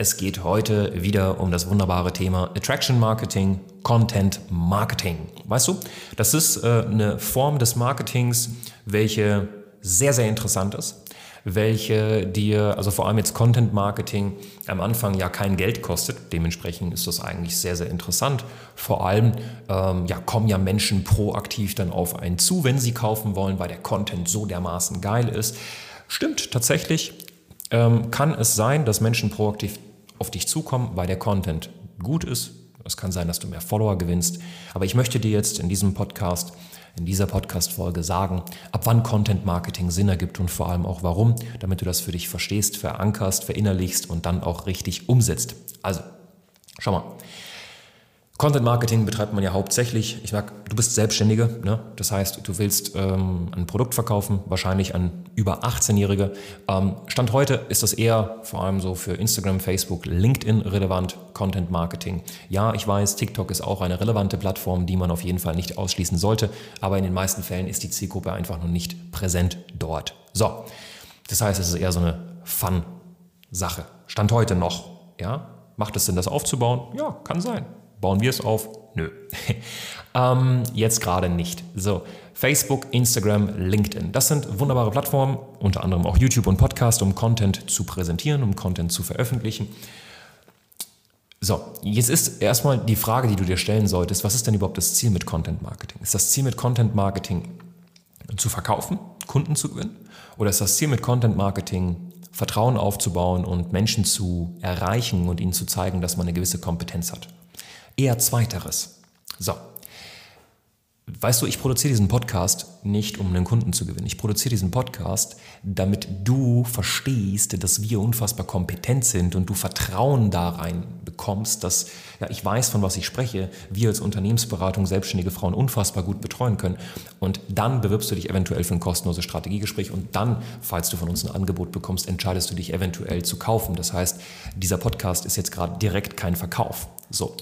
Es geht heute wieder um das wunderbare Thema Attraction Marketing, Content Marketing. Weißt du, das ist äh, eine Form des Marketings, welche sehr, sehr interessant ist welche dir, also vor allem jetzt Content Marketing, am Anfang ja kein Geld kostet. Dementsprechend ist das eigentlich sehr, sehr interessant. Vor allem ähm, ja, kommen ja Menschen proaktiv dann auf einen zu, wenn sie kaufen wollen, weil der Content so dermaßen geil ist. Stimmt tatsächlich. Ähm, kann es sein, dass Menschen proaktiv auf dich zukommen, weil der Content gut ist. Es kann sein, dass du mehr Follower gewinnst. Aber ich möchte dir jetzt in diesem Podcast in dieser Podcast-Folge sagen, ab wann Content Marketing Sinn ergibt und vor allem auch warum, damit du das für dich verstehst, verankerst, verinnerlichst und dann auch richtig umsetzt. Also, schau mal. Content Marketing betreibt man ja hauptsächlich, ich sag, du bist Selbstständige, ne? das heißt, du willst ähm, ein Produkt verkaufen, wahrscheinlich an über 18-Jährige. Ähm, Stand heute ist das eher vor allem so für Instagram, Facebook, LinkedIn relevant, Content Marketing. Ja, ich weiß, TikTok ist auch eine relevante Plattform, die man auf jeden Fall nicht ausschließen sollte, aber in den meisten Fällen ist die Zielgruppe einfach noch nicht präsent dort. So, das heißt, es ist eher so eine Fun-Sache. Stand heute noch, ja. Macht es Sinn, das aufzubauen? Ja, kann sein. Bauen wir es auf? Nö. ähm, jetzt gerade nicht. So, Facebook, Instagram, LinkedIn. Das sind wunderbare Plattformen, unter anderem auch YouTube und Podcast, um Content zu präsentieren, um Content zu veröffentlichen. So, jetzt ist erstmal die Frage, die du dir stellen solltest, was ist denn überhaupt das Ziel mit Content Marketing? Ist das Ziel mit Content Marketing zu verkaufen, Kunden zu gewinnen? Oder ist das Ziel mit Content Marketing Vertrauen aufzubauen und Menschen zu erreichen und ihnen zu zeigen, dass man eine gewisse Kompetenz hat? Eher zweiteres. So. Weißt du, ich produziere diesen Podcast nicht, um einen Kunden zu gewinnen. Ich produziere diesen Podcast, damit du verstehst, dass wir unfassbar kompetent sind und du Vertrauen da rein bekommst, dass ja, ich weiß, von was ich spreche, wir als Unternehmensberatung selbstständige Frauen unfassbar gut betreuen können. Und dann bewirbst du dich eventuell für ein kostenloses Strategiegespräch und dann, falls du von uns ein Angebot bekommst, entscheidest du dich eventuell zu kaufen. Das heißt, dieser Podcast ist jetzt gerade direkt kein Verkauf. So.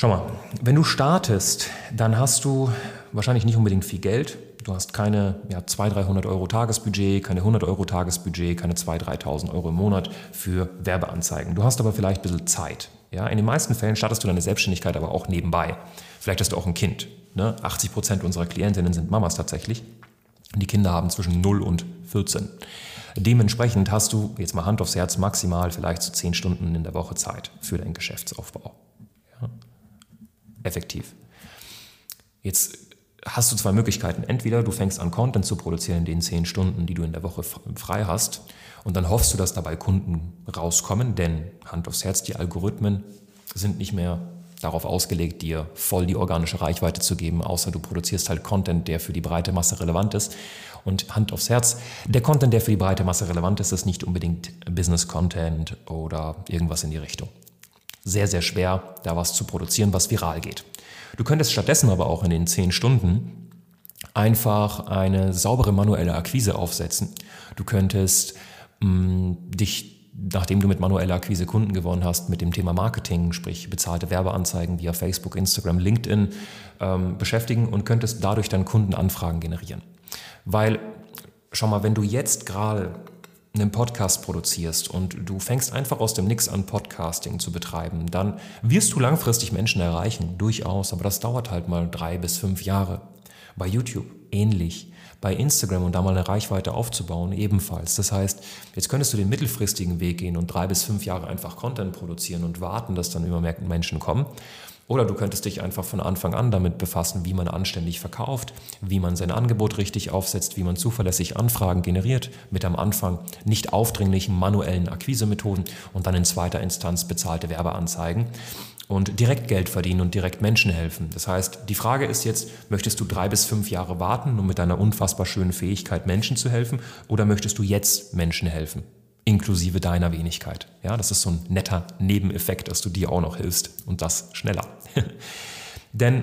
Schau mal, wenn du startest, dann hast du wahrscheinlich nicht unbedingt viel Geld. Du hast keine ja, 200, 300 Euro Tagesbudget, keine 100 Euro Tagesbudget, keine 2.000, 3.000 Euro im Monat für Werbeanzeigen. Du hast aber vielleicht ein bisschen Zeit. Ja, in den meisten Fällen startest du deine Selbstständigkeit aber auch nebenbei. Vielleicht hast du auch ein Kind. Ne? 80 Prozent unserer Klientinnen sind Mamas tatsächlich. Die Kinder haben zwischen 0 und 14. Dementsprechend hast du, jetzt mal Hand aufs Herz, maximal vielleicht so 10 Stunden in der Woche Zeit für deinen Geschäftsaufbau effektiv. Jetzt hast du zwei Möglichkeiten. Entweder du fängst an, Content zu produzieren in den zehn Stunden, die du in der Woche frei hast, und dann hoffst du, dass dabei Kunden rauskommen, denn Hand aufs Herz, die Algorithmen sind nicht mehr darauf ausgelegt, dir voll die organische Reichweite zu geben, außer du produzierst halt Content, der für die breite Masse relevant ist. Und Hand aufs Herz, der Content, der für die breite Masse relevant ist, ist nicht unbedingt Business Content oder irgendwas in die Richtung sehr, sehr schwer, da was zu produzieren, was viral geht. Du könntest stattdessen aber auch in den zehn Stunden einfach eine saubere manuelle Akquise aufsetzen. Du könntest mh, mm, dich nachdem du mit manueller Akquise Kunden gewonnen hast, mit dem Thema Marketing, sprich bezahlte Werbeanzeigen via Facebook, Instagram, LinkedIn ähm, beschäftigen und könntest dadurch dann Kundenanfragen generieren. Weil, schau mal, wenn du jetzt gerade einen Podcast produzierst und du fängst einfach aus dem Nix an, Podcasting zu betreiben, dann wirst du langfristig Menschen erreichen, durchaus, aber das dauert halt mal drei bis fünf Jahre. Bei YouTube ähnlich. Bei Instagram und da mal eine Reichweite aufzubauen, ebenfalls. Das heißt, jetzt könntest du den mittelfristigen Weg gehen und drei bis fünf Jahre einfach Content produzieren und warten, dass dann immer mehr Menschen kommen. Oder du könntest dich einfach von Anfang an damit befassen, wie man anständig verkauft, wie man sein Angebot richtig aufsetzt, wie man zuverlässig Anfragen generiert, mit am Anfang nicht aufdringlichen manuellen Akquisemethoden und dann in zweiter Instanz bezahlte Werbeanzeigen und direkt Geld verdienen und direkt Menschen helfen. Das heißt, die Frage ist jetzt, möchtest du drei bis fünf Jahre warten, um mit deiner unfassbar schönen Fähigkeit Menschen zu helfen, oder möchtest du jetzt Menschen helfen? inklusive deiner Wenigkeit. Ja, das ist so ein netter Nebeneffekt, dass du dir auch noch hilfst und das schneller. Denn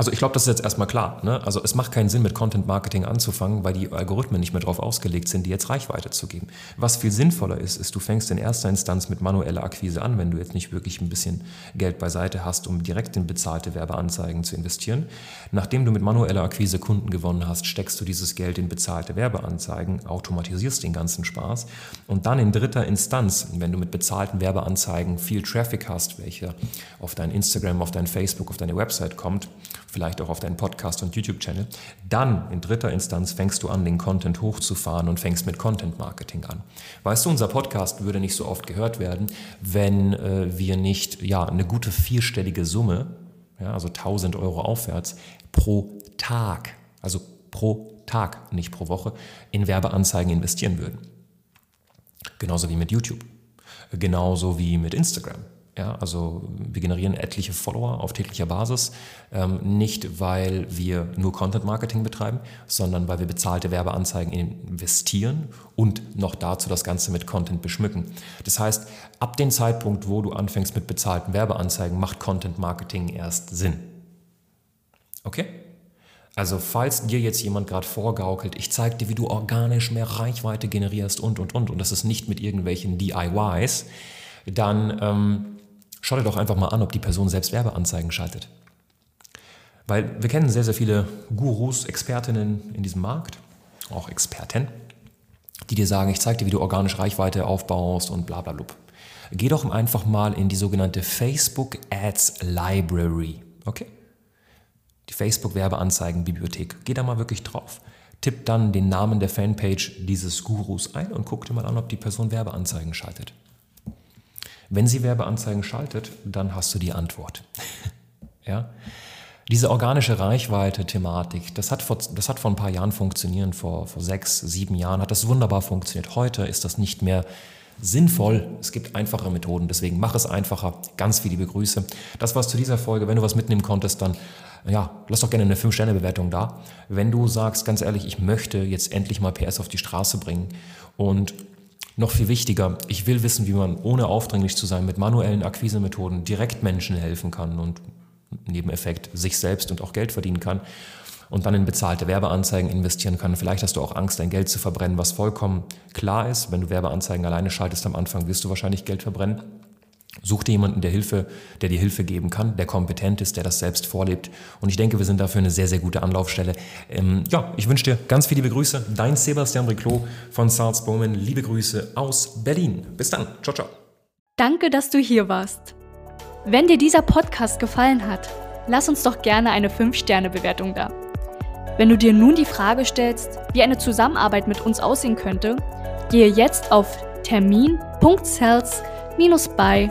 also ich glaube, das ist jetzt erstmal klar. Ne? Also es macht keinen Sinn, mit Content Marketing anzufangen, weil die Algorithmen nicht mehr darauf ausgelegt sind, dir jetzt Reichweite zu geben. Was viel sinnvoller ist, ist, du fängst in erster Instanz mit manueller Akquise an, wenn du jetzt nicht wirklich ein bisschen Geld beiseite hast, um direkt in bezahlte Werbeanzeigen zu investieren. Nachdem du mit manueller Akquise Kunden gewonnen hast, steckst du dieses Geld in bezahlte Werbeanzeigen, automatisierst den ganzen Spaß und dann in dritter Instanz, wenn du mit bezahlten Werbeanzeigen viel Traffic hast, welcher auf dein Instagram, auf dein Facebook, auf deine Website kommt, vielleicht auch auf deinen Podcast und YouTube-Channel. Dann in dritter Instanz fängst du an, den Content hochzufahren und fängst mit Content Marketing an. Weißt du, unser Podcast würde nicht so oft gehört werden, wenn äh, wir nicht ja, eine gute vierstellige Summe, ja, also 1000 Euro aufwärts, pro Tag, also pro Tag, nicht pro Woche, in Werbeanzeigen investieren würden. Genauso wie mit YouTube. Genauso wie mit Instagram. Ja, also wir generieren etliche Follower auf täglicher Basis, ähm, nicht weil wir nur Content Marketing betreiben, sondern weil wir bezahlte Werbeanzeigen investieren und noch dazu das Ganze mit Content beschmücken. Das heißt, ab dem Zeitpunkt, wo du anfängst mit bezahlten Werbeanzeigen, macht Content Marketing erst Sinn. Okay? Also falls dir jetzt jemand gerade vorgaukelt, ich zeige dir, wie du organisch mehr Reichweite generierst und, und, und, und das ist nicht mit irgendwelchen DIYs, dann ähm, Schau dir doch einfach mal an, ob die Person selbst Werbeanzeigen schaltet. Weil wir kennen sehr, sehr viele Gurus, Expertinnen in diesem Markt, auch Experten, die dir sagen, ich zeige dir, wie du organisch Reichweite aufbaust und bla bla bla. Geh doch einfach mal in die sogenannte Facebook Ads Library. Okay? Die Facebook Werbeanzeigenbibliothek. Geh da mal wirklich drauf. Tipp dann den Namen der Fanpage dieses Gurus ein und guck dir mal an, ob die Person Werbeanzeigen schaltet. Wenn sie Werbeanzeigen schaltet, dann hast du die Antwort. ja? Diese organische Reichweite-Thematik, das hat, vor, das hat vor ein paar Jahren funktioniert, vor, vor sechs, sieben Jahren hat das wunderbar funktioniert. Heute ist das nicht mehr sinnvoll. Es gibt einfache Methoden, deswegen mach es einfacher. Ganz viele liebe Grüße. Das war's zu dieser Folge. Wenn du was mitnehmen konntest, dann ja, lass doch gerne eine 5-Sterne-Bewertung da. Wenn du sagst, ganz ehrlich, ich möchte jetzt endlich mal PS auf die Straße bringen und noch viel wichtiger, ich will wissen, wie man ohne aufdringlich zu sein mit manuellen Akquisemethoden direkt Menschen helfen kann und Nebeneffekt sich selbst und auch Geld verdienen kann und dann in bezahlte Werbeanzeigen investieren kann. Vielleicht hast du auch Angst, dein Geld zu verbrennen, was vollkommen klar ist. Wenn du Werbeanzeigen alleine schaltest am Anfang, wirst du wahrscheinlich Geld verbrennen. Such dir jemanden, der Hilfe, der dir Hilfe geben kann, der kompetent ist, der das selbst vorlebt. Und ich denke, wir sind dafür eine sehr, sehr gute Anlaufstelle. Ähm, ja, ich wünsche dir ganz viele Grüße. Dein Sebastian Briclot von Sarz Bowman. Liebe Grüße aus Berlin. Bis dann. Ciao, ciao. Danke, dass du hier warst. Wenn dir dieser Podcast gefallen hat, lass uns doch gerne eine 5-Sterne-Bewertung da. Wenn du dir nun die Frage stellst, wie eine Zusammenarbeit mit uns aussehen könnte, gehe jetzt auf termin.cells-by